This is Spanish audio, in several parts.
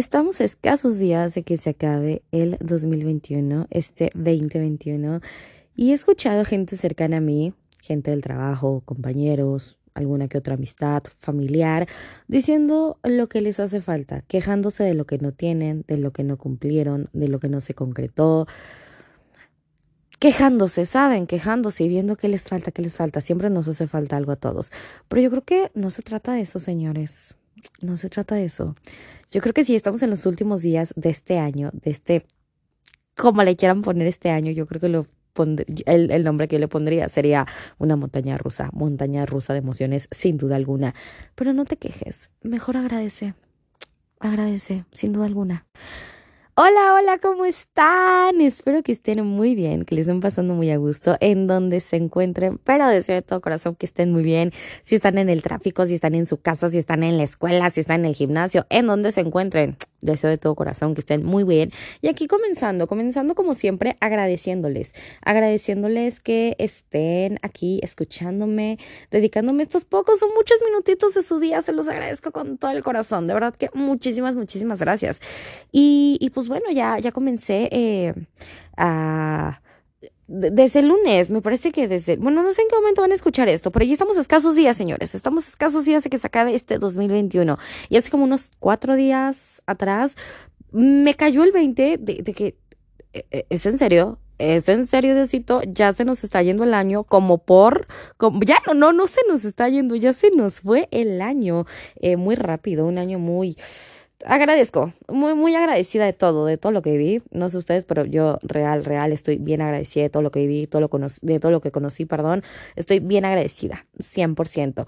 Estamos escasos días de que se acabe el 2021, este 2021, y he escuchado gente cercana a mí, gente del trabajo, compañeros, alguna que otra amistad, familiar, diciendo lo que les hace falta, quejándose de lo que no tienen, de lo que no cumplieron, de lo que no se concretó, quejándose, ¿saben? Quejándose y viendo qué les falta, qué les falta. Siempre nos hace falta algo a todos. Pero yo creo que no se trata de eso, señores. No se trata de eso. Yo creo que si estamos en los últimos días de este año, de este, como le quieran poner este año, yo creo que lo el, el, nombre que yo le pondría sería una montaña rusa, montaña rusa de emociones, sin duda alguna. Pero no te quejes, mejor agradece, agradece, sin duda alguna. Hola, hola, ¿cómo están? Espero que estén muy bien, que les estén pasando muy a gusto en donde se encuentren, pero deseo de todo corazón que estén muy bien. Si están en el tráfico, si están en su casa, si están en la escuela, si están en el gimnasio, en donde se encuentren, Deseo de todo corazón que estén muy bien. Y aquí comenzando, comenzando como siempre agradeciéndoles, agradeciéndoles que estén aquí escuchándome, dedicándome estos pocos o muchos minutitos de su día. Se los agradezco con todo el corazón. De verdad que muchísimas, muchísimas gracias. Y, y pues bueno, ya, ya comencé eh, a desde el lunes, me parece que desde, bueno, no sé en qué momento van a escuchar esto, pero ya estamos a escasos días, señores, estamos a escasos días de que se acabe este 2021. Y hace como unos cuatro días atrás, me cayó el 20 de, de que, e, e, ¿es en serio? ¿Es en serio, Diosito? Ya se nos está yendo el año como por, como, ya no, no, no se nos está yendo, ya se nos fue el año eh, muy rápido, un año muy agradezco, muy, muy agradecida de todo, de todo lo que viví. No sé ustedes, pero yo real, real, estoy bien agradecida de todo lo que viví, todo lo de todo lo que conocí, perdón. Estoy bien agradecida, 100%.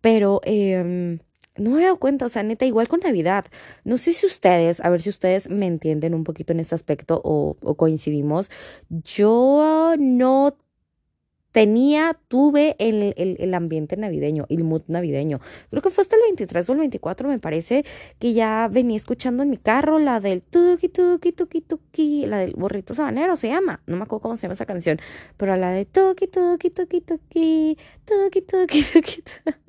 Pero eh, no me he dado cuenta, o sea, neta, igual con Navidad. No sé si ustedes, a ver si ustedes me entienden un poquito en este aspecto o coincidimos. Yo no tenía, tuve el, el, el, ambiente navideño, el mood navideño. Creo que fue hasta el 23 o el 24, me parece, que ya venía escuchando en mi carro la del tuki tuki tuki tuki, la del burrito sabanero se llama, no me acuerdo cómo se llama esa canción, pero la de tuki tuki tuki tuki, tuki tuki tuki. tuki.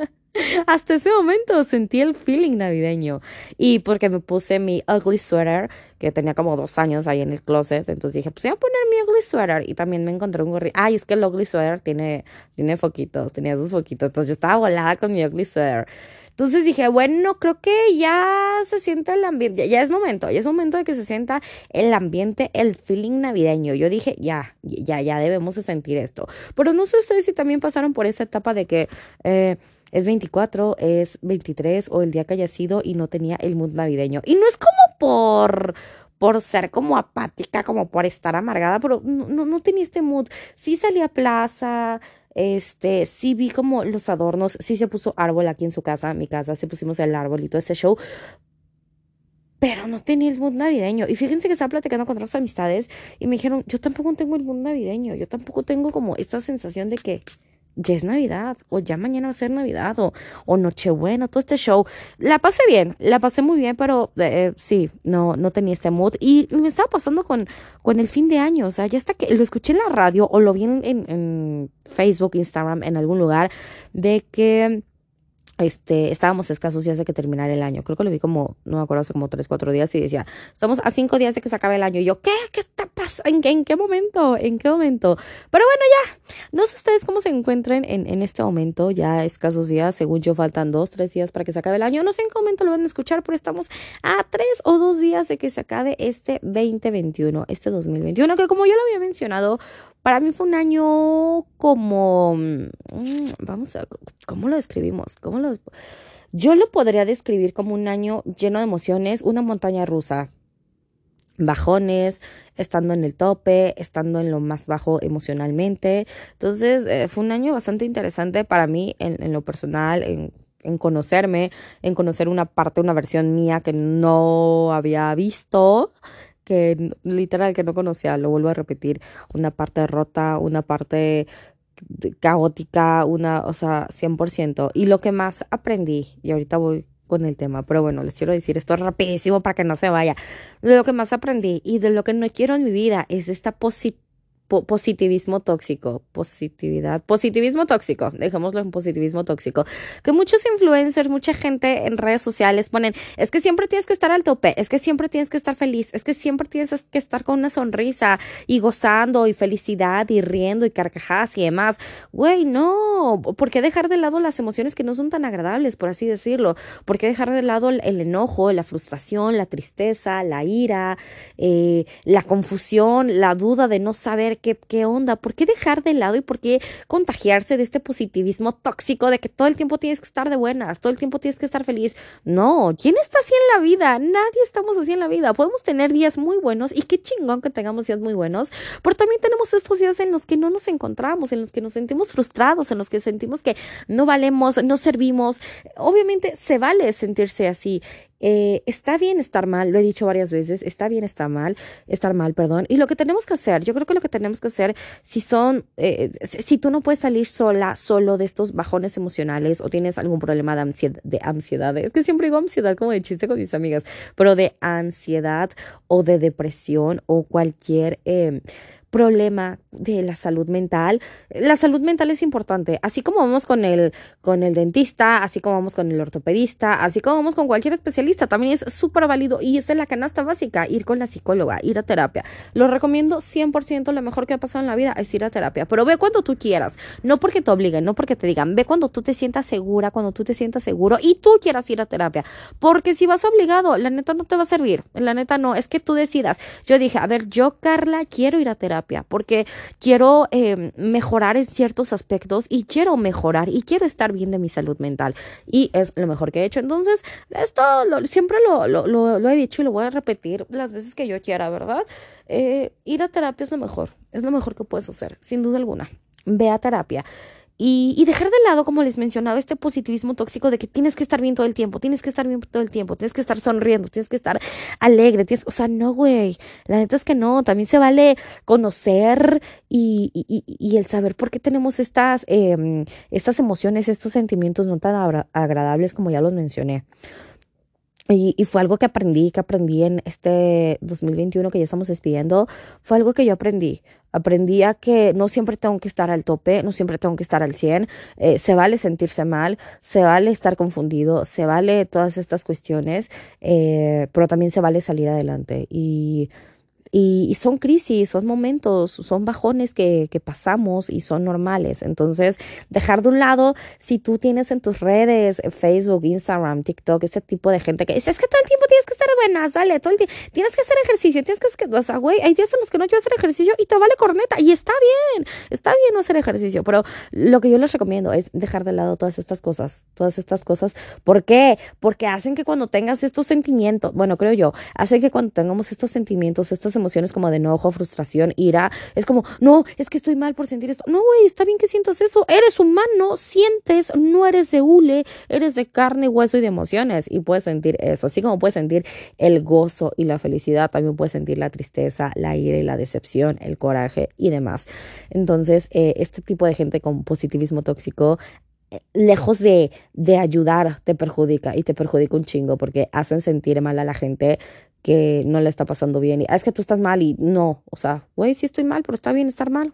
Hasta ese momento sentí el feeling navideño. Y porque me puse mi ugly sweater, que tenía como dos años ahí en el closet. Entonces dije, pues voy a poner mi ugly sweater. Y también me encontré un gorrito. Ay, es que el ugly sweater tiene, tiene foquitos, tenía sus foquitos. Entonces yo estaba volada con mi ugly sweater. Entonces dije, bueno, creo que ya se siente el ambiente, ya, es momento, ya es momento de que se sienta el ambiente, el feeling navideño. Yo dije, ya, ya, ya debemos de sentir esto. Pero no sé ustedes si también pasaron por esa etapa de que... Eh, es 24, es 23 o el día que haya sido y no tenía el mood navideño. Y no es como por por ser como apática, como por estar amargada, pero no, no, tenía este mood. Sí salí a plaza, este, sí vi como los adornos, sí se puso árbol aquí en su casa, mi casa, se pusimos el árbol y todo este show, pero no tenía el mood navideño. Y fíjense que estaba platicando con otras amistades y me dijeron, yo tampoco tengo el mood navideño, yo tampoco tengo como esta sensación de que ya es Navidad, o ya mañana va a ser Navidad, o, o Nochebuena, todo este show. La pasé bien, la pasé muy bien, pero eh, sí, no, no tenía este mood. Y me estaba pasando con, con el fin de año, o sea, ya hasta que lo escuché en la radio o lo vi en, en Facebook, Instagram, en algún lugar, de que este, estábamos escasos ya de que terminar el año. Creo que lo vi como, no me acuerdo, hace como tres, cuatro días y decía, estamos a cinco días de que se acabe el año. Y yo, ¿qué? ¿Qué está pasando? ¿En, qué momento? ¿En qué momento? Pero bueno, ya. No sé ustedes cómo se encuentren en, en este momento. Ya escasos días, según yo, faltan dos, tres días para que se acabe el año. No sé en qué momento lo van a escuchar, pero estamos a tres o dos días de que se acabe este 2021, este 2021, que como yo lo había mencionado, para mí fue un año como, mm, vamos a, ¿cómo lo describimos? ¿Cómo lo, yo lo podría describir como un año lleno de emociones, una montaña rusa. Bajones, estando en el tope, estando en lo más bajo emocionalmente. Entonces, eh, fue un año bastante interesante para mí en, lo personal, en conocerme, en conocer una parte, una versión mía que no había visto que literal que no conocía, lo vuelvo a repetir, una parte rota, una parte caótica, una, o sea, 100%. Y lo que más aprendí, y ahorita voy con el tema, pero bueno, les quiero decir esto rapidísimo para que no se vaya. De lo que más aprendí y de lo que no quiero en mi vida es esta positivismo tóxico, positividad, positivismo tóxico, dejémoslo en positivismo tóxico, que muchos influencers, mucha gente en redes sociales ponen, es que siempre tienes que estar al tope, es que siempre tienes que estar feliz, es que siempre tienes que estar con una sonrisa y gozando y felicidad y riendo y carcajadas y demás. Güey, no, ¿por qué dejar de lado las emociones que no son tan agradables, por así decirlo? ¿Por qué dejar de lado el, enojo, la frustración, la tristeza, la ira, eh, la confusión, la duda de no saber qué, onda? ¿Por qué dejar de lado y por qué contagiarse de este positivismo tóxico de que todo el tiempo tienes que estar de buenas, todo el tiempo tienes que estar feliz? No, ¿quién está así en la vida? Nadie estamos así en la vida. Podemos tener días muy buenos y qué chingón que tengamos días muy buenos, pero también tenemos estos días en los que no nos encontramos, en los que nos sentimos frustrados, en los que sentimos que no valemos, no servimos. Obviamente se vale sentirse así. Eh, está bien estar mal, lo he dicho varias veces, está bien estar mal, estar mal, perdón. Y lo que tenemos que hacer, yo creo que lo que tenemos que hacer, si son, eh, si tú no puedes salir sola, solo de estos bajones emocionales o tienes algún problema de ansiedad, de ansiedad, es que siempre digo ansiedad como de chiste con mis amigas, pero de ansiedad o de depresión o cualquier... Eh, problema de la salud mental. La salud mental es importante, así como vamos con el, con el dentista, así como vamos con el ortopedista, así como vamos con cualquier especialista, también es súper válido y es la canasta básica, ir con la psicóloga, ir a terapia. Lo recomiendo 100%, lo mejor que ha pasado en la vida es ir a terapia, pero ve cuando tú quieras, no porque te obliguen, no porque te digan, ve cuando tú te sientas segura, cuando tú te sientas seguro y tú quieras ir a terapia, porque si vas obligado, la neta no te va a servir, la neta no, es que tú decidas. Yo dije, a ver, yo Carla quiero ir a terapia porque quiero eh, mejorar en ciertos aspectos y quiero mejorar y quiero estar bien de mi salud mental. Y es lo mejor que he hecho. Entonces, esto siempre lo, lo, lo, he dicho y lo voy a repetir las veces que yo quiera, ¿verdad? Eh, ir a terapia es lo mejor, es lo mejor que puedes hacer, sin duda alguna. Ve a terapia. Y, dejar de lado, como les mencionaba, este positivismo tóxico de que tienes que estar bien todo el tiempo, tienes que estar bien todo el tiempo, tienes que estar sonriendo, tienes que estar alegre, tienes, o sea, no, güey, la neta es que no, también se vale conocer y, y, y el saber por qué tenemos estas, eh, estas emociones, estos sentimientos no tan agradables como ya los mencioné. Y, fue algo que aprendí, que aprendí en este 2021 que ya estamos despidiendo, fue algo que yo aprendí. Aprendí a que no siempre tengo que estar al tope, no siempre tengo que estar al 100, eh, se vale sentirse mal, se vale estar confundido, se vale todas estas cuestiones, eh, pero también se vale salir adelante. Y y, son crisis, son momentos, son bajones que, que, pasamos y son normales. Entonces, dejar de un lado, si tú tienes en tus redes, eh, Facebook, Instagram, TikTok, ese tipo de gente que dice, es que todo el tiempo tienes que estar buenas, dale, todo el tiempo, tienes que hacer ejercicio, tienes que, o sea, güey, hay días en los que no quiero hacer ejercicio y te vale corneta y está bien, está bien no hacer ejercicio, pero lo que yo les recomiendo es dejar de lado todas estas cosas, todas estas cosas. ¿Por qué? Porque hacen que cuando tengas estos sentimientos, bueno, creo yo, hacen que cuando tengamos estos sentimientos, estas emociones como de enojo, frustración, ira, es como, no, es que estoy mal por sentir esto. No, güey, está bien que sientas eso. Eres humano, sientes, no eres de hule, eres de carne, hueso y de emociones y puedes sentir eso. Así como puedes sentir el gozo y la felicidad, también puedes sentir la tristeza, la ira y la decepción, el coraje y demás. Entonces, eh, este tipo de gente con positivismo tóxico eh, lejos de, de, ayudar, te perjudica y te perjudica un chingo porque hacen sentir mal a la gente que no le está pasando bien. Y ah, es que tú estás mal y no, o sea, güey, sí estoy mal, pero está bien estar mal.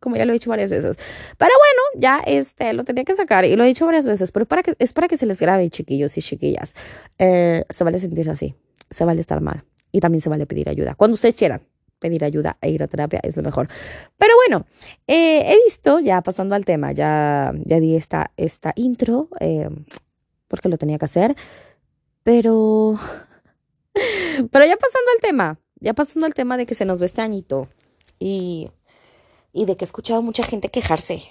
Como ya lo he dicho varias veces. Pero bueno, ya este, lo tenía que sacar y lo he dicho varias veces, pero para que, es para que se les grabe, chiquillos y chiquillas. Eh, se vale sentirse así, se vale estar mal y también se vale pedir ayuda. Cuando ustedes quieran pedir ayuda e ir a terapia es lo mejor. Pero bueno, eh, he visto, ya pasando al tema, ya, ya di esta, esta intro, eh, porque lo tenía que hacer, pero pero ya pasando al tema, ya pasando al tema de que se nos ve este añito y, y de que he escuchado mucha gente quejarse.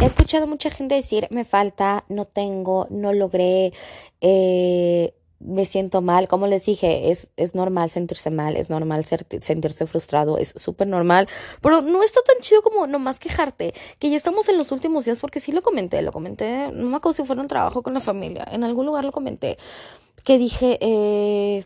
He escuchado mucha gente decir, me falta, no tengo, no logré, eh, me siento mal. Como les dije, es, es normal sentirse mal, es normal sentirse frustrado, es súper normal, pero no está tan chido como nomás quejarte, que ya estamos en los últimos días, porque sí lo comenté, lo comenté, no me acuerdo si fuera un trabajo con la familia, en algún lugar lo comenté, que dije, eh,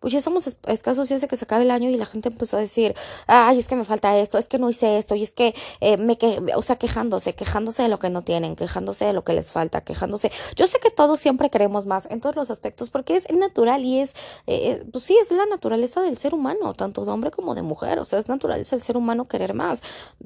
pues ya estamos escasos ya hace que se acabe el año y la gente empezó a decir, ay, es que me falta esto, es que no hice esto, y es que eh, me, que, o sea, quejándose, quejándose de lo que no tienen, quejándose de lo que les falta, quejándose. Yo sé que todos siempre queremos más en todos los aspectos porque es natural y es, eh, eh, pues sí, es la naturaleza del ser humano, tanto de hombre como de mujer, o sea, es naturaleza del ser humano querer más.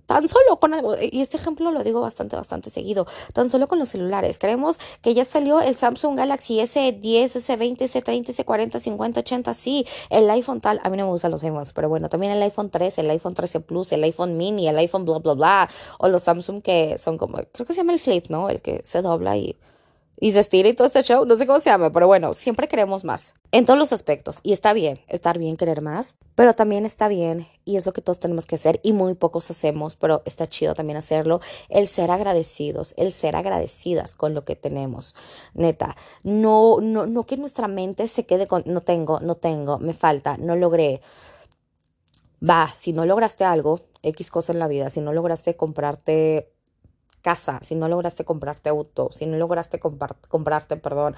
Tan solo con algo, y este ejemplo lo digo bastante, bastante seguido, tan solo con los celulares. Creemos que ya salió el Samsung Galaxy S10, S20, S30, S40, 50, 80 sí, el iPhone tal, a mí no me gustan los iPhones, pero bueno, también el iPhone 13, el iPhone 13 Plus, el iPhone mini, el iPhone bla, bla, bla, o los Samsung que son como, creo que se llama el Flip, ¿no? El que se dobla y y se estira y todo este show, no sé cómo se llama, pero bueno, siempre queremos más en todos los aspectos y está bien, estar bien querer más, pero también está bien y es lo que todos tenemos que hacer y muy pocos hacemos, pero está chido también hacerlo, el ser agradecidos, el ser agradecidas con lo que tenemos, neta, no no no que nuestra mente se quede con no tengo, no tengo, me falta, no logré. Va, si no lograste algo, X cosa en la vida, si no lograste comprarte casa, si no lograste comprarte auto, si no lograste comprarte, perdón,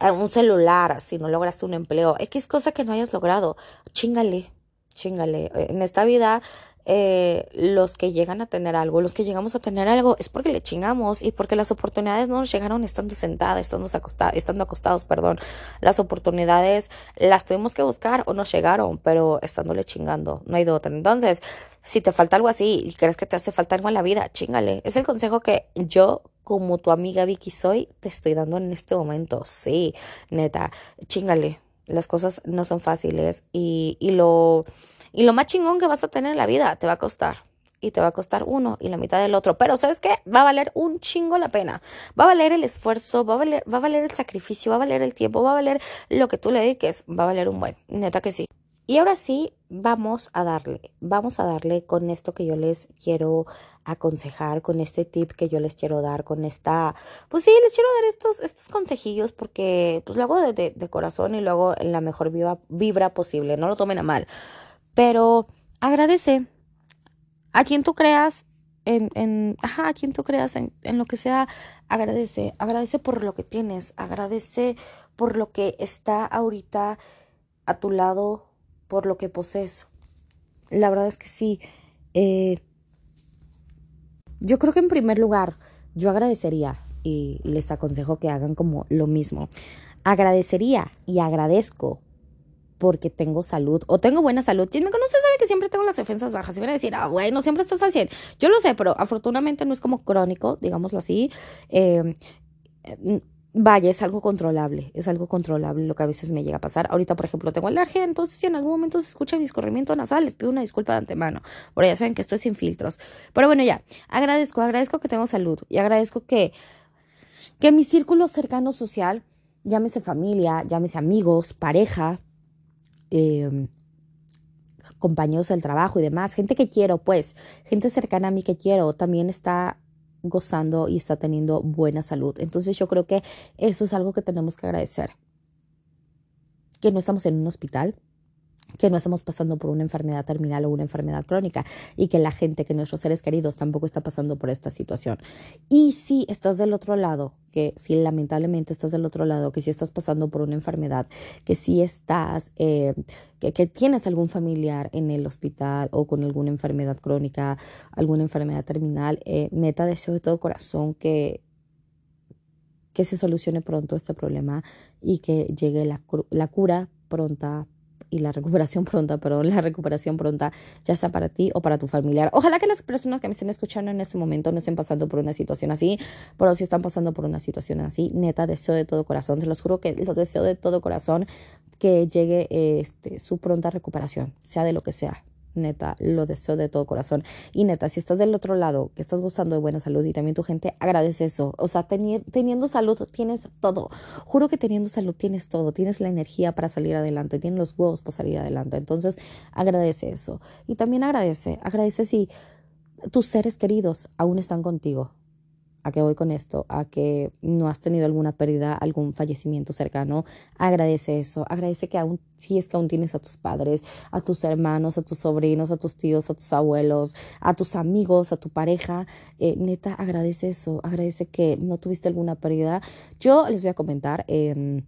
eh, un celular, si no lograste un empleo, X cosa que no hayas logrado, chingale, chingale. En esta vida eh, los que llegan a tener algo, los que llegamos a tener algo, es porque le chingamos y porque las oportunidades no nos llegaron estando sentadas, estando, acostados, estando acostados, perdón. Las oportunidades las tuvimos que buscar o nos llegaron, pero estándole chingando, no hay de otra. Entonces, si te falta algo así y crees que te hace falta algo en la vida, chingale. Es el consejo que yo, como tu amiga Vicky soy, te estoy dando en este momento. Sí, neta, chingale. Las cosas no son fáciles y, y lo y lo más chingón que vas a tener en la vida te va a costar. Y te va a costar uno y la mitad del otro. Pero ¿sabes qué? Va a valer un chingo la pena. Va a valer el esfuerzo, va a valer, va a valer el sacrificio, va a valer el tiempo, va a valer lo que tú le dediques. Va a valer un buen. Neta que sí. Y ahora sí, vamos a darle, vamos a darle con esto que yo les quiero aconsejar, con este tip que yo les quiero dar, con esta, pues sí, les quiero dar estos, estos consejillos porque pues lo hago de, de, corazón y lo hago en la mejor vibra posible, no lo tomen a mal. Pero agradece a quien tú creas en, en ajá, a quien tú creas en, en lo que sea, agradece, agradece por lo que tienes, agradece por lo que está ahorita a tu lado, por lo que posees. La verdad es que sí. Eh, yo creo que en primer lugar, yo agradecería y les aconsejo que hagan como lo mismo. Agradecería y agradezco porque tengo salud o tengo buena salud. Quien me conoce sabe que siempre tengo las defensas bajas. Y van a decir, ah, güey, no siempre estás al 100. Yo lo sé, pero afortunadamente no es como crónico, digámoslo así. Em, vaya, es algo controlable, es algo controlable lo que a veces me llega a pasar. Ahorita, por ejemplo, tengo alergia, entonces si en algún momento se escucha mi escorrimiento nasal, les pido una disculpa de antemano, porque ya saben que esto es sin filtros. Pero bueno, ya, agradezco, agradezco que tengo salud y agradezco que, que mi círculo cercano social, llámese familia, llámese amigos, pareja, Em, compañeros del trabajo y demás, gente que quiero, pues, gente cercana a mí que quiero, también está gozando y está teniendo buena salud. Entonces yo creo que eso es algo que tenemos que agradecer. Que no estamos en un hospital, que no estamos pasando por una enfermedad terminal o una enfermedad crónica y que la gente, que nuestros seres queridos tampoco está pasando por esta situación. Y si estás del otro lado, que si lamentablemente estás del otro lado, que si estás pasando por una enfermedad, que si estás, eh, que, tienes algún familiar en el hospital o con alguna enfermedad crónica, alguna enfermedad terminal, eh, neta deseo de todo corazón que que se solucione pronto este problema y que llegue la cura pronta y la recuperación pronta, pero la recuperación pronta, ya sea para ti o para tu familiar. Ojalá que las personas que me estén escuchando en este momento no estén pasando por una situación así, pero si están pasando por una situación así, neta, deseo de todo corazón, te los juro que lo deseo de todo corazón que llegue este, su pronta recuperación, sea de lo que sea neta, lo deseo de todo corazón. Y neta, si estás del otro lado, que estás gozando de buena salud y también tu gente, agradece eso. O sea, teniendo salud tienes todo. Juro que teniendo salud tienes todo. Tienes la energía para salir adelante, tienes los huevos para salir adelante. Entonces, agradece eso. Y también agradece, agradece si tus seres queridos aún están contigo. ¿A qué voy con esto? A que no has tenido alguna pérdida, algún fallecimiento cercano. Agradece eso. Agradece que aún, si es que aún tienes a tus padres, a tus hermanos, a tus sobrinos, a tus tíos, a tus abuelos, a tus amigos, a tu pareja. Eh, neta, agradece eso. Agradece que no tuviste alguna pérdida. Yo les voy a comentar. Eh,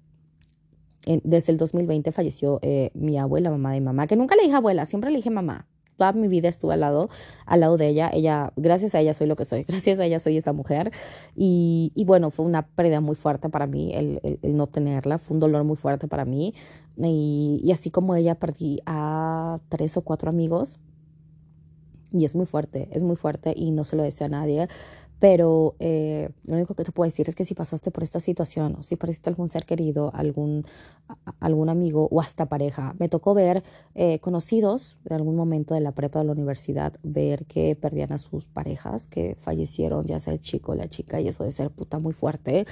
desde el 2020 falleció eh, mi abuela, mamá de mamá, que nunca le dije abuela, siempre le dije mamá. Toda mi vida estuve al lado, al lado de ella. Ella, gracias a ella soy lo que soy. Gracias a ella soy esta mujer. Y, y bueno, fue una pérdida muy fuerte para mí el, el, no tenerla. Fue un dolor muy fuerte para mí. Y, y así como ella perdí a tres o cuatro amigos. Y es muy fuerte, es muy fuerte y no se lo deseo a nadie. Pero eh, lo único que te puedo decir es que si pasaste por esta situación, o si perdiste algún ser querido, algún, algún amigo o hasta pareja, me tocó ver eh, conocidos en algún momento de la prepa de la universidad, ver que perdían a sus parejas, que fallecieron, ya sea el chico o la chica, y eso de ser puta muy fuerte.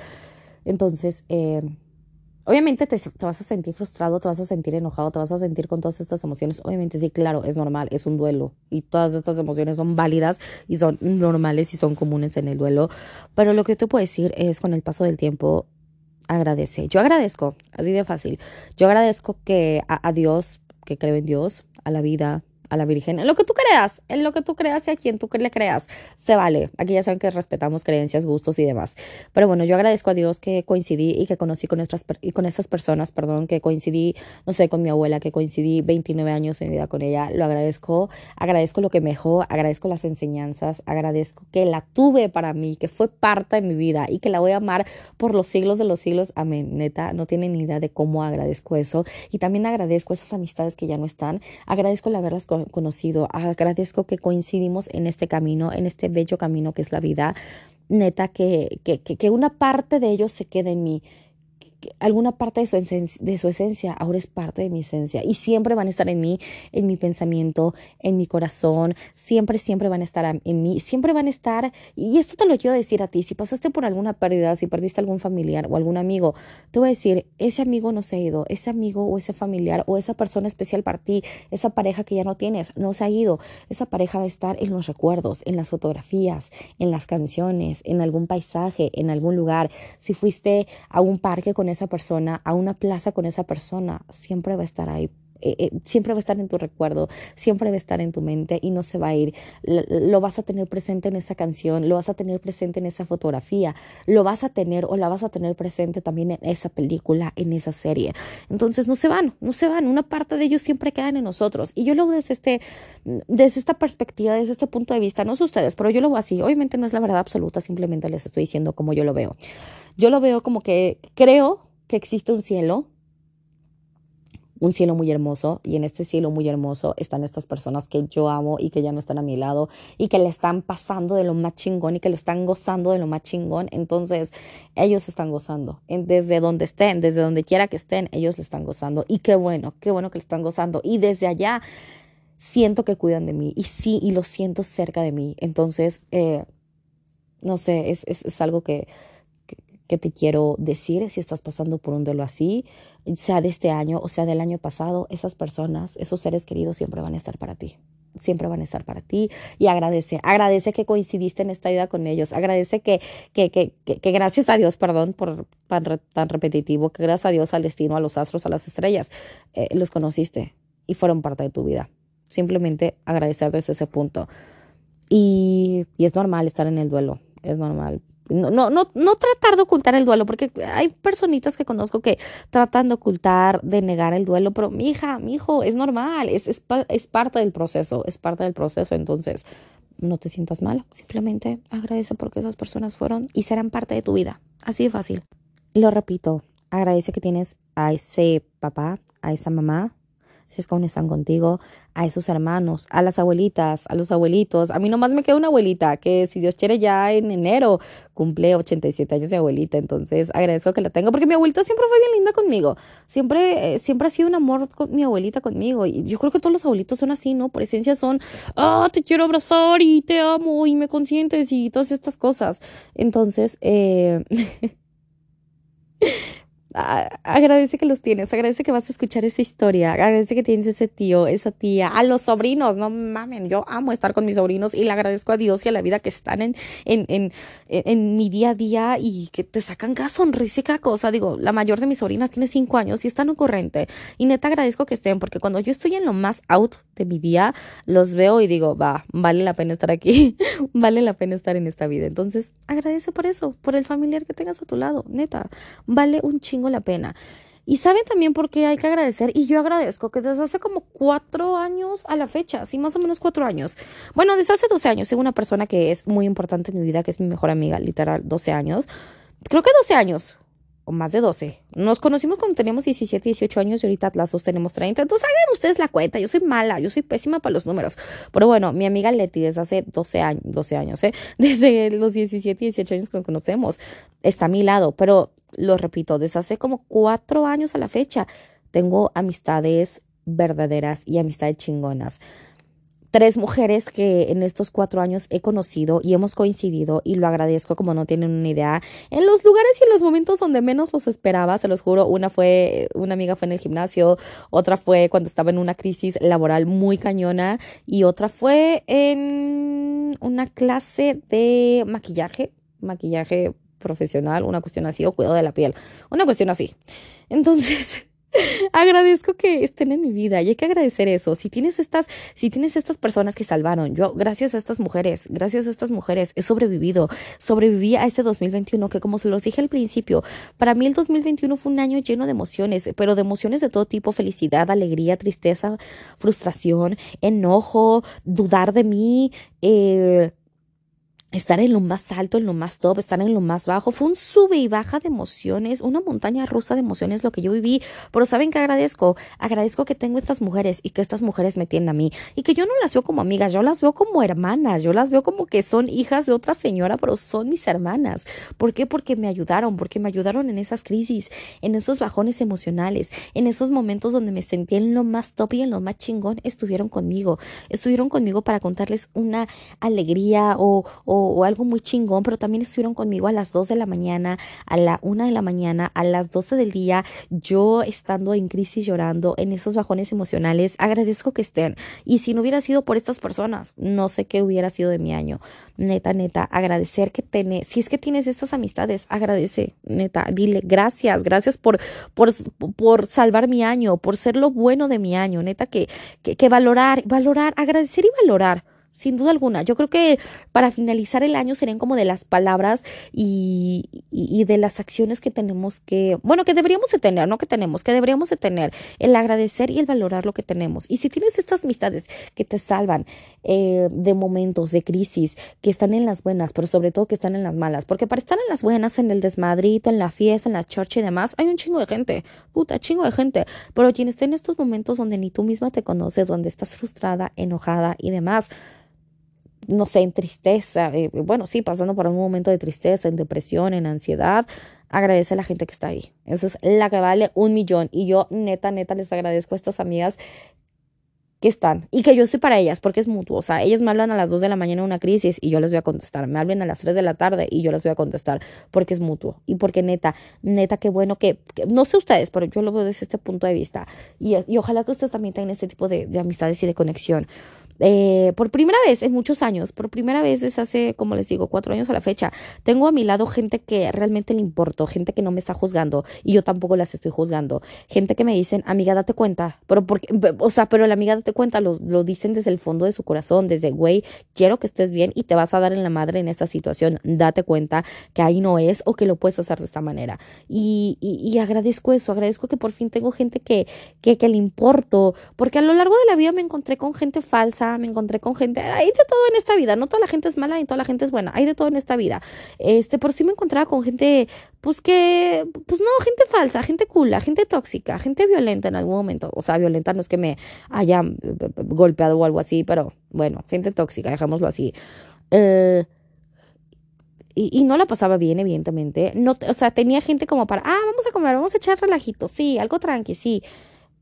Entonces, eh, Obviamente te, vas a sentir frustrado, te vas a sentir enojado, te vas a sentir con todas estas emociones. Obviamente sí, claro, es normal, es un duelo y todas estas emociones son válidas y son normales y son comunes en el duelo. Pero lo que te puedo decir es con el paso del tiempo, agradece. Yo agradezco, así de fácil. Yo agradezco que a Dios, que creo en Dios, a la vida, a la Virgen, en lo que tú creas, en lo que tú creas y a quien tú le creas, se vale. Aquí ya saben que respetamos creencias, gustos y demás. Pero bueno, yo agradezco a Dios que coincidí y que conocí con, nuestras, y con estas personas, perdón, que coincidí, no sé, con mi abuela, que coincidí 29 años en vida con ella. Lo agradezco, agradezco lo que me dejó, agradezco las enseñanzas, agradezco que la tuve para mí, que fue parte de mi vida y que la voy a amar por los siglos de los siglos. Amén. Neta, no tienen ni idea de cómo agradezco eso. Y también agradezco esas amistades que ya no están. Agradezco el haberlas conocido. Agradezco que coincidimos en este camino, en este bello camino que es la vida. Neta, que, que, que una parte de ellos se quede en mí alguna parte de su, esencia, de su esencia ahora es parte de mi esencia y siempre van a estar en mí, en mi pensamiento, en mi corazón, siempre, siempre van a estar en mí, siempre van a estar, y esto te lo quiero decir a ti, si pasaste por alguna pérdida, si perdiste algún familiar o algún amigo, te voy a decir, ese amigo no se ha ido, ese amigo o ese familiar o esa persona especial para ti, esa pareja que ya no tienes, no se ha ido, esa pareja va a estar en los recuerdos, en las fotografías, en las canciones, en algún paisaje, en algún lugar, si fuiste a un parque con esa persona, a una plaza con esa persona, siempre va a estar ahí eh, eh, siempre va a estar en tu recuerdo, siempre va a estar en tu mente y no se va a ir. Lo, vas a tener presente en esa canción, lo vas a tener presente en esa fotografía, lo vas a tener o la vas a tener presente también en esa película, en esa serie. Entonces no se van, no se van. Una parte de ellos siempre quedan en nosotros. Y yo lo veo desde, este, desde esta perspectiva, desde este punto de vista. No sé ustedes, pero yo lo veo así. Obviamente no es la verdad absoluta, simplemente les estoy diciendo como yo lo veo. Yo lo veo como que creo que existe un cielo, un cielo muy hermoso y en este cielo muy hermoso están estas personas que yo amo y que ya no están a mi lado y que le están pasando de lo más chingón y que lo están gozando de lo más chingón. Entonces ellos están gozando desde donde estén, desde donde quiera que estén, ellos le están gozando y qué bueno, qué bueno que le están gozando y desde allá siento que cuidan de mí y sí, y lo siento cerca de mí. Entonces, eh, no sé, es, es, es algo que que te quiero decir si estás pasando por un duelo así, sea de este año o sea del año pasado, esas personas, esos seres queridos siempre van a estar para ti. Siempre van a estar para ti y agradece, agradece que coincidiste en esta vida con ellos, agradece que, que, que, que, gracias a Dios, perdón por tan, repetitivo, que gracias a Dios, al destino, a los astros, a las estrellas, eh, los conociste y fueron parte de tu vida. Simplemente agradecer desde ese punto. Y es normal estar en el duelo, es normal no, no, no, no tratar de ocultar el duelo, porque hay personitas que conozco que tratan de ocultar, de negar el duelo, pero mi hija, mi hijo, es normal, es, es, es parte del proceso, es parte del proceso, entonces no te sientas mal, simplemente agradece porque esas personas fueron y serán parte de tu vida, así de fácil. Lo repito, agradece que tienes a ese papá, a esa mamá, si es que están contigo, a esos hermanos, a las abuelitas, a los abuelitos. A mí nomás me queda una abuelita que si Dios quiere ya en enero cumple 87 años de abuelita, entonces agradezco que la tengo porque mi abuelita siempre fue bien linda conmigo. Siempre, eh, siempre ha sido un amor con mi abuelita conmigo y yo creo que todos los abuelitos son así, ¿no? Por esencia son, ah, te quiero abrazar y te amo y me consientes y todas estas cosas. Entonces, eh... agradece que los tienes, agradece que vas a escuchar esa historia, agradece que tienes ese tío, esa tía, a los sobrinos, no mamen, yo amo estar con mis sobrinos y le agradezco a Dios y a la vida que están en, en, en, en mi día a día y que te sacan cada sonrisa y cada cosa. Digo, la mayor de mis sobrinas tiene cinco años y está tan corriente y neta agradezco que estén porque cuando yo estoy en lo más out de mi día, los veo y digo, va, vale la pena estar aquí, vale la pena estar en esta vida. Entonces, agradece por eso, por el familiar que tengas a tu lado, neta, vale un chingo la pena. Y saben también por qué hay que agradecer, y yo agradezco que desde hace como cuatro años a la fecha, sí, más o menos cuatro años. Bueno, desde hace 12 años, tengo una persona que es muy importante en mi vida, que es mi mejor amiga, literal, 12 años. Creo que 12 años, o más de 12. Nos conocimos cuando teníamos 17, 18 años y ahorita las dos tenemos 30. Entonces hagan ustedes la cuenta. Yo soy mala, yo soy pésima para los números. Pero bueno, mi amiga Leti desde hace 12 años, 12 años, ¿eh? Desde los 17, 18 años que nos conocemos, está a mi lado. Pero lo repito, desde hace como cuatro años a la fecha, tengo amistades verdaderas y amistades chingonas. Tres mujeres que en estos cuatro años he conocido y hemos coincidido y lo agradezco como no tienen una idea. En los lugares y en los momentos donde menos los esperaba, se los juro, una fue, una amiga fue en el gimnasio, otra fue cuando estaba en una crisis laboral muy cañona y otra fue en una clase de maquillaje, maquillaje profesional, una cuestión así, o cuidado de la piel, una cuestión así. Entonces, agradezco que estén en mi vida y hay que agradecer eso. Si tienes estas, si tienes estas personas que salvaron, yo, gracias a estas mujeres, gracias a estas mujeres, he sobrevivido, sobreviví a este 2021 que como se los dije al principio, para mí el 2021 fue un año lleno de emociones, pero de emociones de todo tipo, felicidad, alegría, tristeza, frustración, enojo, dudar de mí, eh, estar en lo más alto, en lo más top, estar en lo más bajo. Fue un sube y baja de emociones, una montaña rusa de emociones lo que yo viví. Pero ¿saben qué agradezco? Agradezco que tengo estas mujeres y que estas mujeres me tienen a mí. Y que yo no las veo como amigas, yo las veo como hermanas, yo las veo como que son hijas de otra señora, pero son mis hermanas. ¿Por qué? Porque me ayudaron, porque me ayudaron en esas crisis, en esos bajones emocionales, en esos momentos donde me sentí en lo más top y en lo más chingón, estuvieron conmigo. Estuvieron conmigo para contarles una alegría o, o o, algo muy chingón, pero también estuvieron conmigo a las 2 de la mañana, a la 1 de la mañana, a las 12 del día, yo estando en crisis llorando, en esos bajones emocionales, agradezco que estén. Y si no hubiera sido por estas personas, no sé qué hubiera sido de mi año. Neta, neta, agradecer que tenés, si es que tienes estas amistades, agradece, neta, dile gracias, gracias por, por, por salvar mi año, por ser lo bueno de mi año, neta, que, que, que valorar, valorar, agradecer y valorar sin duda alguna. Yo creo que para finalizar el año serían como de las palabras y, de las acciones que tenemos que, bueno, que deberíamos de tener, no que tenemos, que deberíamos de tener, el agradecer y el valorar lo que tenemos. Y si tienes estas amistades que te salvan eh, de momentos de crisis, que están en las buenas, pero sobre todo que están en las malas, porque para estar en las buenas, en el desmadrito, en la fiesta, en la church y demás, hay un chingo de gente, puta, chingo de gente, pero quien está en estos momentos donde ni tú misma te conoces, donde estás frustrada, enojada y demás, no sé, en tristeza, eh, bueno, sí, pasando por un momento de tristeza, en depresión, en ansiedad, agradece a la gente que está ahí. Esa es la que vale un millón. Y yo, neta, neta, les agradezco a estas amigas que están y que yo estoy para ellas porque es mutuo. O sea, ellas me hablan a las 2 de la mañana en una crisis y yo les voy a contestar. Me hablan a las 3 de la tarde y yo les voy a contestar porque es mutuo. Y porque neta, neta, qué bueno que, no sé ustedes, pero yo lo veo desde este punto de vista. Y, y ojalá que ustedes también tengan este tipo de, de amistades y de conexión. Eh, por primera vez en muchos años, por primera vez desde hace, como les digo, cuatro años a la fecha, tengo a mi lado gente que realmente le importo, gente que no me está juzgando y yo tampoco las estoy juzgando, gente que me dicen, amiga, date cuenta, pero porque, o sea, pero la amiga, date cuenta, lo, lo dicen desde el fondo de su corazón, desde, güey, quiero que estés bien y te vas a dar en la madre en esta situación, date cuenta que ahí no es o que lo puedes hacer de esta manera. Y, y, agradezco eso, agradezco que por fin tengo gente que, que, que le importo, porque a lo largo de la vida me encontré con gente falsa, me encontré con gente, hay de todo en esta vida, no toda la gente es mala y toda la gente es buena, hay de todo en esta vida. Este, por sí me encontraba con gente, pues que, pues no, gente falsa, gente cool, gente tóxica, gente violenta en algún momento, o sea, violenta no es que me hayan golpeado o algo así, pero bueno, gente tóxica, dejámoslo así. Eh, y, y, no la pasaba bien, evidentemente. No, o sea, tenía gente como para, ah, vamos a comer, vamos a echar relajito, sí, algo tranqui, sí.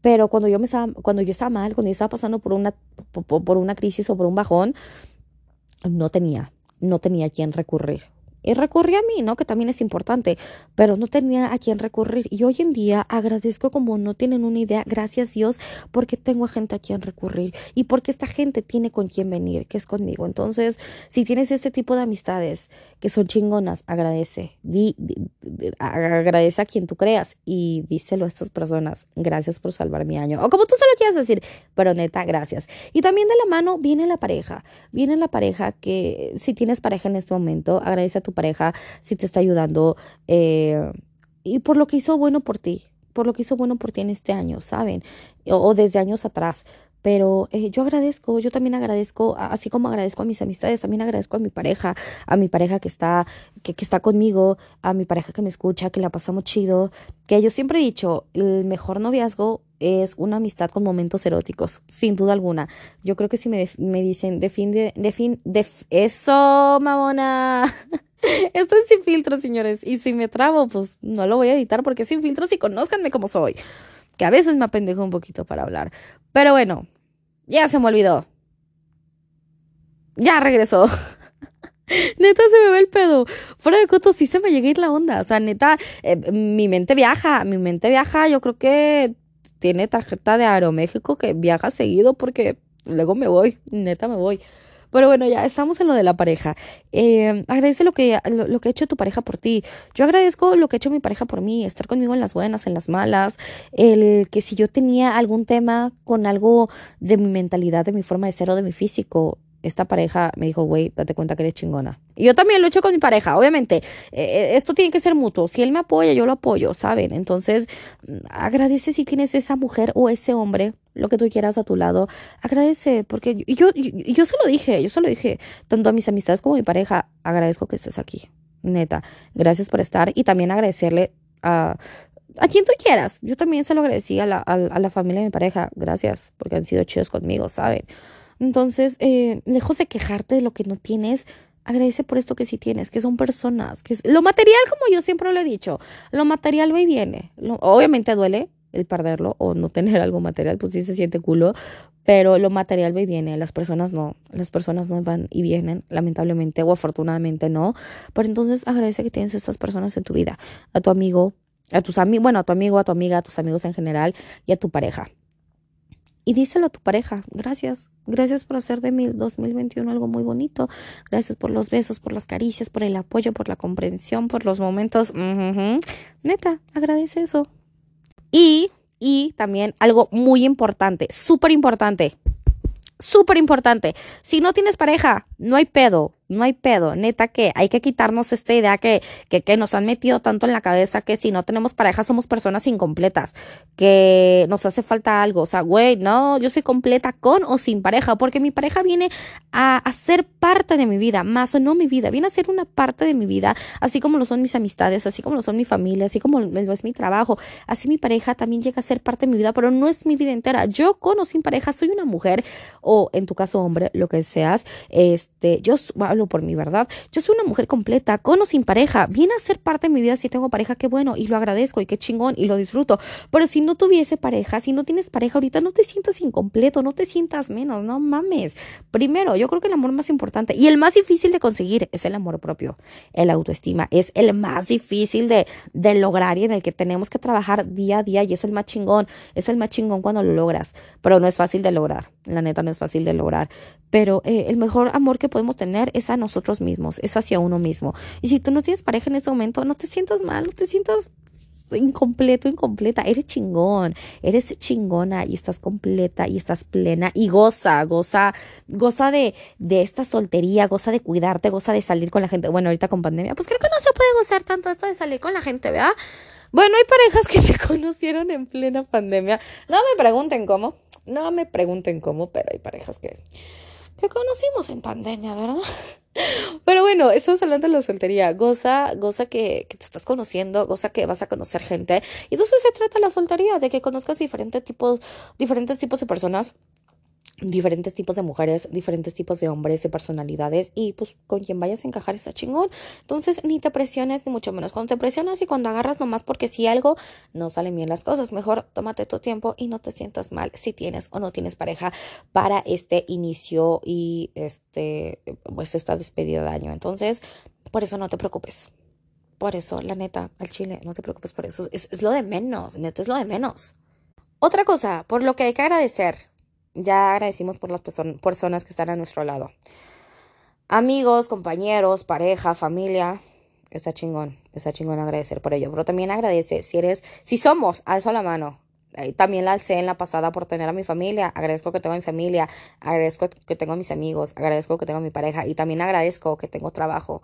Pero cuando yo, estaba, cuando yo estaba mal, cuando yo estaba pasando por una, por, una crisis o por un bajón, no tenía, no tenía a quién recurrir. Y recurrí a mí, ¿no? Que también es importante, pero no tenía a quién recurrir. Y hoy en día agradezco como no tienen una idea, gracias Dios, porque tengo gente a quien recurrir y porque esta gente tiene con quién venir, que es conmigo. Entonces, si tienes este tipo de amistades que son chingonas, agradece. Di, agradece a quien tú creas y díselo a estas personas, gracias por salvar mi año. O como tú se lo quieras decir, pero neta, gracias. Y también de la mano viene la pareja. Viene la pareja que si tienes pareja en este momento, agradece a tu pareja si te está ayudando eh, y por lo que hizo bueno por ti por lo que hizo bueno por ti en este año, ¿saben? O, desde años atrás. Pero eh, yo agradezco, yo también agradezco, así como agradezco a mis amistades, también agradezco a mi pareja, a mi pareja que está, que, que está conmigo, a mi pareja que me escucha, que la pasamos chido, que yo siempre he dicho, el mejor noviazgo es una amistad con momentos eróticos, sin duda alguna. Yo creo que si me, me dicen, define, define, def, eso, mamona. Esto es sin filtros, señores. Y si me trabo, pues no lo voy a editar porque es sin filtros y conózcanme como soy. Que a veces me apendejo un poquito para hablar. Pero bueno, ya se me olvidó. Ya regresó. neta se me ve el pedo. Fuera de coto, sí se me llega a ir la onda. O sea, neta, eh, mi mente viaja. Mi mente viaja. Yo creo que tiene tarjeta de Aeroméxico que viaja seguido porque luego me voy. Neta me voy. Pero bueno, ya estamos en lo de la pareja. Eh, agradece lo que, lo, que ha hecho tu pareja por ti. Yo agradezco lo que ha hecho mi pareja por mí, estar conmigo en las buenas, en las malas, el que si yo tenía algún tema con algo de mi mentalidad, de mi forma de ser o de mi físico, esta pareja me dijo, güey, date cuenta que eres chingona. Y yo también lo he hecho con mi pareja, obviamente. Eh, eh, esto tiene que ser mutuo. Si él me apoya, yo lo apoyo, ¿saben? Entonces, mm, agradece si tienes esa mujer o ese hombre, lo que tú quieras a tu lado. Agradece, porque yo, yo, yo, solo dije, yo solo dije, tanto a mis amistades como a mi pareja, agradezco que estés aquí. Neta, gracias por estar y también agradecerle a a quien tú quieras. Yo también se lo agradecí a la, a la familia de mi pareja. Gracias, porque han sido chidos conmigo, ¿saben? Entonces, eh, lejos de quejarte de lo que no tienes, agradece por esto que sí tienes, que son personas, que lo material, como yo siempre lo he dicho, lo material va y viene. obviamente duele el perderlo o no tener algo material, pues sí se siente culo, pero lo material va y viene, las personas no, las personas no van y vienen, lamentablemente o afortunadamente no, pero entonces agradece que tienes estas personas en tu vida, a tu amigo, a tus amigos, bueno, a tu amigo, a tu amiga, a tus amigos en general y a tu pareja. Y díselo a tu pareja, gracias, gracias por hacer de mi 2021 algo muy bonito, gracias por los besos, por las caricias, por el apoyo, por la comprensión, por los momentos, neta, agradece eso. Y, y también algo muy importante, súper importante, súper importante, si no tienes pareja, no hay pedo, no hay pedo, neta que hay que quitarnos esta idea que, que, que, nos han metido tanto en la cabeza que si no tenemos pareja somos personas incompletas, que nos hace falta algo, o sea, güey, no, yo soy completa con o sin pareja, porque mi pareja viene a, a ser parte de mi vida, más no mi vida, viene a ser una parte de mi vida, así como lo son mis amistades, así como lo son mi familia, así como lo es mi trabajo, así mi pareja también llega a ser parte de mi vida, pero no es mi vida entera, yo con o sin pareja soy una mujer, o en tu caso hombre, lo que seas, este, yo hablo por mi verdad. Yo soy una mujer completa, con o sin pareja. Viene a ser parte de mi vida si tengo pareja, qué bueno, y lo agradezco, y qué chingón, y lo disfruto. Pero si no tuviese pareja, si no tienes pareja ahorita, no te sientas incompleto, no te sientas menos, no mames. Primero, yo creo que el amor más importante y el más difícil de conseguir es el amor propio. El autoestima es el más difícil de, de lograr y en el que tenemos que trabajar día a día y es el más chingón. Es el más chingón cuando lo logras, pero no es fácil de lograr. La neta no es fácil de lograr. Pero eh, el mejor amor que podemos tener es a nosotros mismos, es hacia uno mismo. Y si tú no tienes pareja en este momento, no te sientas mal, no te sientas incompleto, incompleta, eres chingón, eres chingona y estás completa y estás plena y goza, goza, goza de, de esta soltería, goza de cuidarte, goza de salir con la gente. Bueno, ahorita con pandemia, pues creo que no se puede gozar tanto esto de salir con la gente, ¿verdad? Bueno, hay parejas que se conocieron en plena pandemia. No me pregunten cómo, no me pregunten cómo, pero hay parejas que que conocimos en pandemia, ¿verdad? Pero bueno, estamos hablando de la soltería. Goza, goza que, te estás conociendo, goza que vas a conocer gente. Y entonces se trata la soltería, de que conozcas diferentes tipos, diferentes tipos de personas diferentes tipos de mujeres, diferentes tipos de hombres, de personalidades y pues con quien vayas a encajar está chingón. Entonces ni te presiones ni mucho menos. Cuando te presionas y cuando agarras nomás porque si algo no salen bien las cosas, mejor tómate tu tiempo y no te sientas mal si tienes o no tienes pareja para este inicio y este pues esta despedida de año. Entonces, por eso no te preocupes. Por eso, la neta, al chile, no te preocupes por eso. Es, es lo de menos, neta, es lo de menos. Otra cosa, por lo que hay que agradecer, ya agradecimos por las personas que están a nuestro lado. Amigos, compañeros, pareja, familia. Está chingón, está chingón agradecer por ello. Pero también agradece si eres, si somos, alzo la mano. Eh, también la alcé en la pasada por tener a mi familia. Agradezco que tengo mi familia. Agradezco que tengo a mis amigos. Agradezco que tengo a mi pareja. Y también agradezco que tengo trabajo.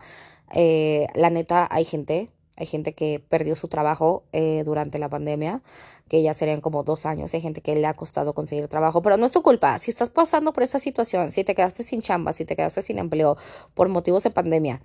Eh, la neta, hay gente Hay gente que perdió su trabajo eh, durante la pandemia, que ya serían como dos años. Hay gente que le ha costado conseguir trabajo, pero no es tu culpa. Si estás pasando por esta situación, si te quedaste sin chamba, si te quedaste sin empleo por motivos de pandemia,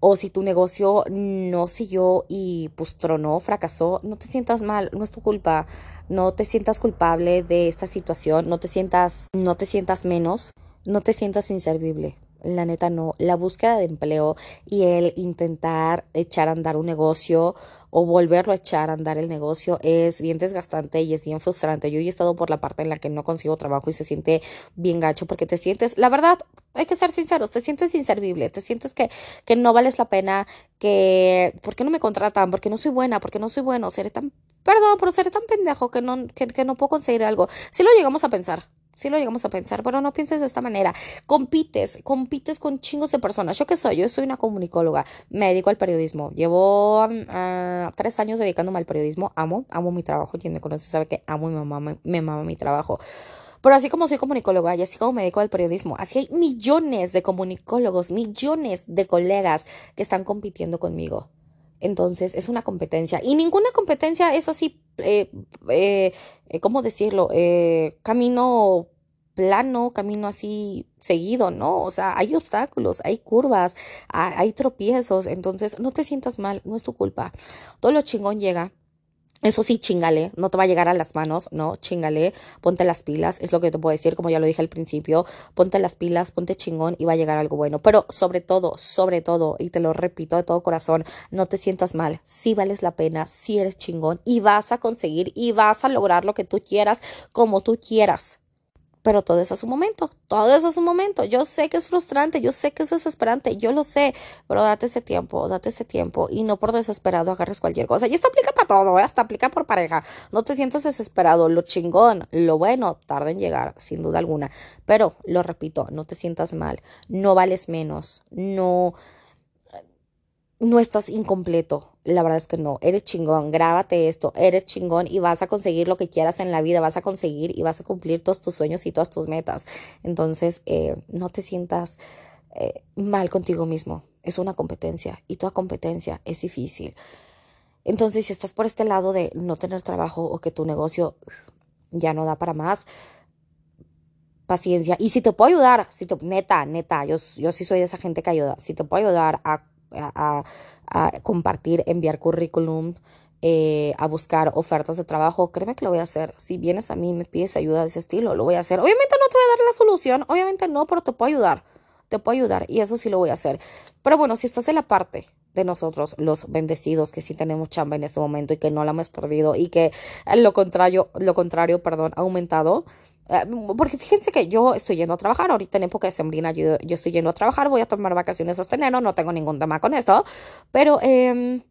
o si tu negocio no siguió y pues tronó, fracasó, no te sientas mal, no es tu culpa. No te sientas culpable de esta situación, no te sientas, no te sientas menos, no te sientas inservible la neta no. La búsqueda de empleo y el intentar echar a andar un negocio o volverlo a echar a andar el negocio es bien desgastante y es bien frustrante. Yo he estado por la parte en la que no consigo trabajo y se siente bien gacho porque te sientes, la verdad, hay que ser sinceros, te sientes inservible, te sientes que, que no vales la pena, que, ¿por qué no me contratan? Porque no soy buena, porque no soy bueno, seré tan, perdón, pero seré tan pendejo que no, que no puedo conseguir algo. Si lo llegamos a pensar, Sí lo llegamos a pensar, pero no pienses de esta manera. Compites, compites con chingos de personas. ¿Yo qué soy? Yo soy una comunicóloga, me dedico al periodismo. Llevo uh, tres años dedicándome al periodismo. Amo, amo mi trabajo. Quien me conoce sabe que amo mamá, me, me mama mi trabajo. Pero así como soy comunicóloga y así como me dedico al periodismo, así hay millones de comunicólogos, millones de colegas que están compitiendo conmigo. Entonces es una competencia y ninguna competencia es así, eh, eh, eh ¿cómo decirlo? Eh, camino plano, camino así seguido, ¿no? O sea, hay obstáculos, hay curvas, hay tropiezos, entonces no te sientas mal, no es tu culpa. Todo lo chingón llega eso sí, chingale, no te va a llegar a las manos, no, chingale, ponte las pilas, es lo que te puedo decir, como ya lo dije al principio, ponte las pilas, ponte chingón y va a llegar algo bueno. Pero sobre todo, sobre todo, y te lo repito de todo corazón, no te sientas mal, sí vales la pena, sí eres chingón y vas a conseguir y vas a lograr lo que tú quieras como tú quieras pero todo es a su momento, todo es a su momento. Yo sé que es frustrante, yo sé que es desesperante, yo lo sé, pero date ese tiempo, date ese tiempo y no por desesperado agarres cualquier cosa. Y esto aplica para todo, ¿eh? hasta aplica por pareja. No te sientas desesperado, lo chingón, lo bueno, tarda en llegar, sin duda alguna. Pero, lo repito, no te sientas mal, no vales menos, no no estás incompleto. La verdad es que no. Eres chingón. Grábate esto. Eres chingón y vas a conseguir lo que quieras en la vida. Vas a conseguir y vas a cumplir todos tus sueños y todas tus metas. Entonces, eh, no te sientas eh, mal contigo mismo. Es una competencia y toda competencia es difícil. Entonces, si estás por este lado de no tener trabajo o que tu negocio ya no da para más, paciencia. Y si te puedo ayudar, si te, neta, neta, yo, yo sí soy de esa gente que ayuda. Si te puedo ayudar a a, compartir, enviar currículum, eh, a buscar ofertas de trabajo, créeme que lo voy a hacer. Si vienes a mí y me pides ayuda de ese estilo, lo voy a hacer. Obviamente no te voy a dar la solución, obviamente no, pero te puedo ayudar. Te puedo ayudar y eso sí lo voy a hacer. Pero bueno, si estás en la parte de nosotros, los bendecidos, que sí tenemos chamba en este momento y que no la hemos perdido y que lo contrario, lo contrario, perdón, ha aumentado, porque fíjense que yo estoy yendo a trabajar, ahorita en época de sembrina yo, yo estoy yendo a trabajar, voy a tomar vacaciones hasta enero, no tengo ningún tema con esto, pero eh,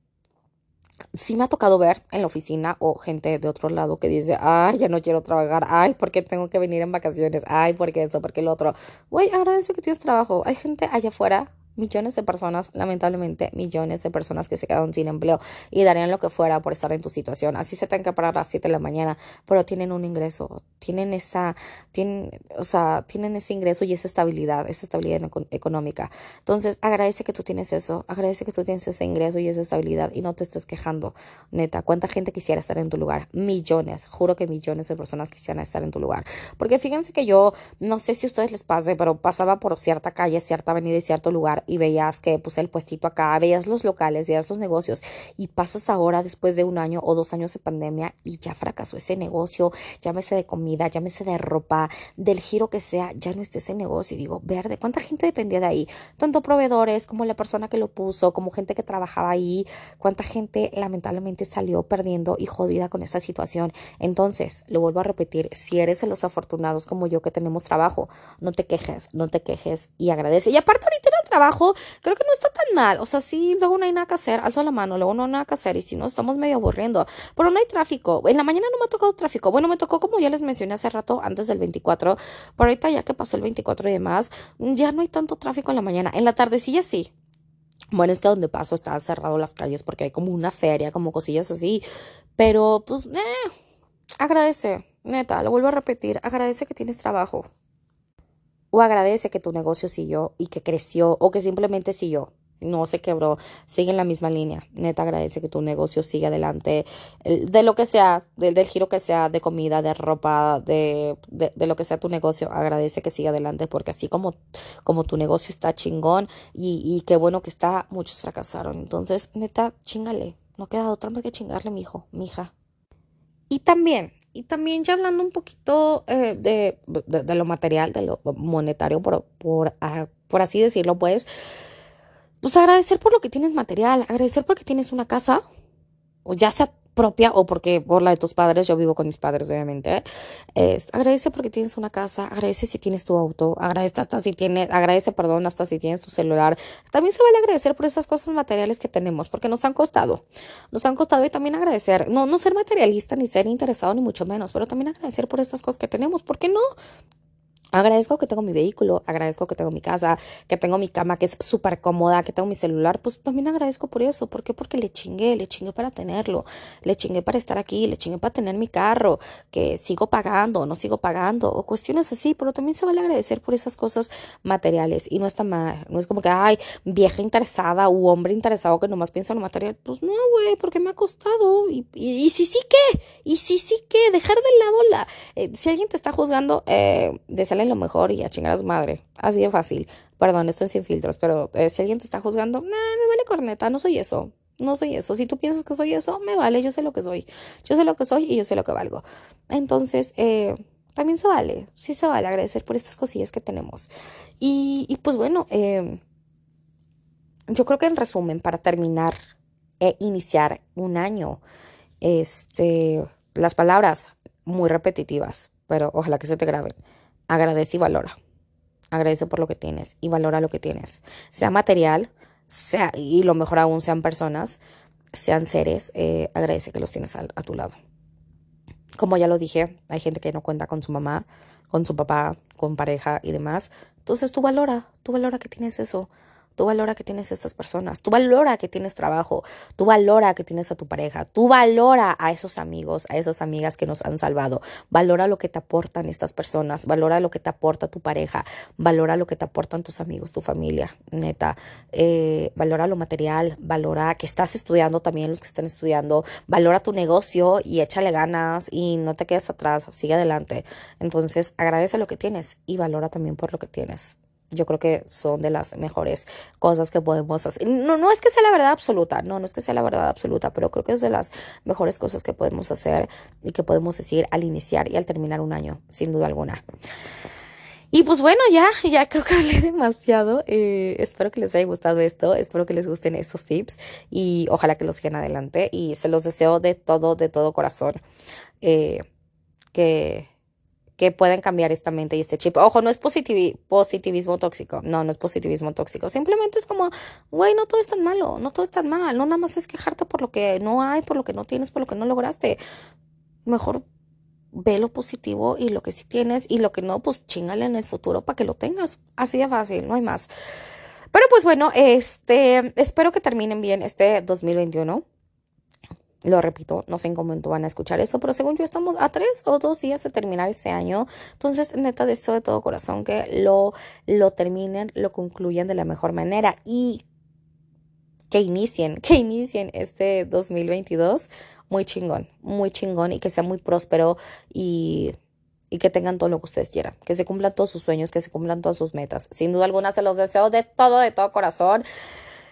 sí me ha tocado ver en la oficina o gente de otro lado que dice, ay, ya no quiero trabajar, ay, ¿por qué tengo que venir en vacaciones? Ay, ¿por qué esto? ¿Por qué lo otro? Güey, agradece que tienes trabajo. Hay gente allá afuera millones de personas, lamentablemente, millones de personas que se quedaron sin empleo y darían lo que fuera por estar en tu situación. Así se tengan que parar a las 7 de la mañana, pero tienen un ingreso, tienen esa, tienen, o sea, tienen ese ingreso y esa estabilidad, esa estabilidad económica. Entonces, agradece que tú tienes eso, agradece que tú tienes ese ingreso y esa estabilidad y no te estés quejando, neta. ¿Cuánta gente quisiera estar en tu lugar? Millones, juro que millones de personas quisieran estar en tu lugar. Porque fíjense que yo, no sé si a ustedes les pase, pero pasaba por cierta calle, cierta avenida y cierto lugar y veías que pues el puestito acá, veías los locales, veías los negocios y pasas ahora después de un año o dos años de pandemia y ya fracasó ese negocio, llámese de comida, llámese de ropa, del giro que sea, ya no esté ese negocio. Y digo, verde, ¿cuánta gente dependía de ahí? Tanto proveedores como la persona que lo puso, como gente que trabajaba ahí, cuánta gente lamentablemente salió perdiendo y jodida con esta situación. Entonces, lo vuelvo a repetir, si eres de los afortunados como yo que tenemos trabajo, no te quejes, no te quejes y agradece. Y aparte ahorita era el trabajo creo que no está tan mal. O sea, sí, luego no hay nada que hacer, alzo la mano, luego no hay nada que hacer y si no, estamos medio aburriendo. Pero no hay tráfico. En la mañana no me ha tocado tráfico. Bueno, me tocó como ya les mencioné hace rato, antes del 24. Pero ahorita ya que pasó el 24 y demás, ya no hay tanto tráfico en la mañana. En la tardecilla sí. Bueno, es que donde paso están cerrado las calles porque hay como una feria, como cosillas así. Pero pues, eh, agradece, neta, lo vuelvo a repetir, agradece que tienes trabajo o agradece que tu negocio siguió y que creció o que simplemente siguió. no se quebró, sigue en la misma línea. Neta, agradece que tu negocio siga adelante, de lo que sea, del, giro que sea, de comida, de ropa, de, de, lo que sea tu negocio, agradece que siga adelante, porque así como, como tu negocio está chingón y, y qué bueno que está, muchos fracasaron. Entonces, neta, chingale, no queda otra más que chingarle, mi hijo, mi hija. Y también, y también ya hablando un poquito eh, de, de, lo material, de lo monetario, por, por, ah, por así decirlo, pues, pues agradecer por lo que tienes material, agradecer porque tienes una casa, o ya sea propia o porque por la de tus padres, yo vivo con mis padres obviamente, es, agradece porque tienes una casa, agradece si tienes tu auto, agradece hasta si tienes, agradece, perdón, hasta si tienes tu celular. También se vale agradecer por esas cosas materiales que tenemos, porque nos han costado, nos han costado y también agradecer, no, no ser materialista ni ser interesado ni mucho menos, pero también agradecer por estas cosas que tenemos, ¿por qué no? Agradezco que tengo mi vehículo, agradezco que tengo mi casa, que tengo mi cama que es súper cómoda, que tengo mi celular, pues también agradezco por eso. ¿Por qué? Porque le chingué, le chingué para tenerlo, le chingué para estar aquí, le chingué para tener mi carro, que sigo pagando, no sigo pagando, o cuestiones así, pero también se vale agradecer por esas cosas materiales. Y no está mal, no es como que, ay, vieja interesada u hombre interesado que nomás piensa en lo material, pues no, güey, porque me ha costado. Y, y, si sí que, y si sí que, dejar de lado la, eh, si alguien te está juzgando, eh, de lo mejor y a chingar a su madre. Así de fácil. Perdón, estoy sin filtros, pero eh, si alguien te está juzgando, me vale corneta, no soy eso. No soy eso. Si tú piensas que soy eso, me vale, yo sé lo que soy. Yo sé lo que soy y yo sé lo que valgo. Entonces, eh, también se vale, sí se vale agradecer por estas cosillas que tenemos. Y, pues bueno, eh, yo creo que en resumen, para terminar e iniciar un año, este, las palabras muy repetitivas, pero ojalá que se te graben agradece y valora. Agradece por lo que tienes y valora lo que tienes. Sea material, sea, y lo mejor aún sean personas, sean seres, eh, agradece que los tienes a, a tu lado. Como ya lo dije, hay gente que no cuenta con su mamá, con su papá, con pareja y demás. Entonces tú valora, tú valora que tienes eso. Tú valora que tienes estas personas, tú valora que tienes trabajo, tú valora que tienes a tu pareja, tú valora a esos amigos, a esas amigas que nos han salvado, valora lo que te aportan estas personas, valora lo que te aporta tu pareja, valora lo que te aportan tus amigos, tu familia, neta, eh, valora lo material, valora que estás estudiando también los que están estudiando, valora tu negocio y échale ganas y no te quedes atrás, sigue adelante. Entonces agradece lo que tienes y valora también por lo que tienes yo creo que son de las mejores cosas que podemos hacer. No, no es que sea la verdad absoluta, no, no es que sea la verdad absoluta, pero creo que es de las mejores cosas que podemos hacer y que podemos decir al iniciar y al terminar un año, sin duda alguna. Y pues bueno, ya, ya creo que hablé demasiado. Eh, espero que les haya gustado esto, espero que les gusten estos tips y ojalá que los sigan adelante y se los deseo de todo, de todo corazón. Eh, que que pueden cambiar esta mente y este chip. Ojo, no es positivismo tóxico, no, no es positivismo tóxico. Simplemente es como, güey, no todo es tan malo, no todo es tan mal, no nada más es quejarte por lo que no hay, por lo que no tienes, por lo que no lograste. Mejor ve lo positivo y lo que sí tienes y lo que no, pues chingale en el futuro para que lo tengas. Así de fácil, no hay más. Pero pues bueno, este, espero que terminen bien este 2021. Lo repito, no sé en cómo van a escuchar esto, pero según yo estamos a tres o dos días de terminar este año. Entonces, neta, deseo de todo corazón que lo, lo terminen, lo concluyan de la mejor manera y que inicien, que inicien este 2022 muy chingón, muy chingón y que sea muy próspero y, y que tengan todo lo que ustedes quieran, que se cumplan todos sus sueños, que se cumplan todas sus metas. Sin duda alguna se los deseo de todo, de todo corazón.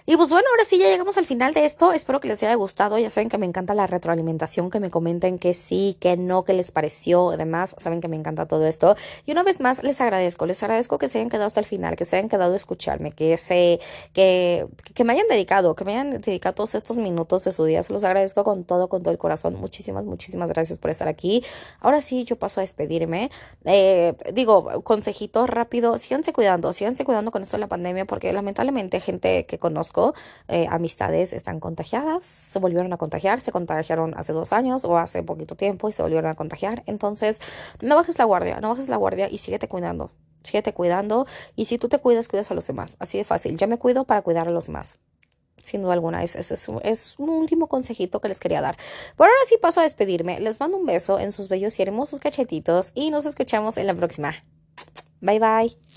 Y pues bueno, ahora sí ya llegamos al final de esto. Espero que les haya gustado. Ya saben que me encanta la retroalimentación, que me comenten que sí, que no, que les pareció. Además, saben que me encanta todo esto. Y una vez más, les agradezco. Les agradezco que se hayan quedado hasta el final, que se hayan quedado a escucharme, que se, que, que me hayan dedicado, que me hayan dedicado todos estos minutos de su día. Se los agradezco con todo, con todo el corazón. Muchísimas, muchísimas gracias por estar aquí. Ahora sí, yo paso a despedirme. Eh, digo, consejito rápido, síganse cuidando, síganse cuidando con esto de la pandemia, porque lamentablemente gente que eh, amistades están contagiadas, se volvieron a contagiar, se contagiaron hace dos años o hace poquito tiempo y se volvieron a contagiar. Entonces, no bajes la guardia, no bajes la guardia y síguete cuidando, síguete cuidando y si tú te cuidas, cuidas a los demás. Así de fácil. Yo me cuido para cuidar a los demás sin duda alguna. Ese es, es, un último consejito que les quería dar. Por ahora sí paso a despedirme. Les mando un beso en sus bellos y hermosos cachetitos y nos escuchamos en la próxima. Bye bye.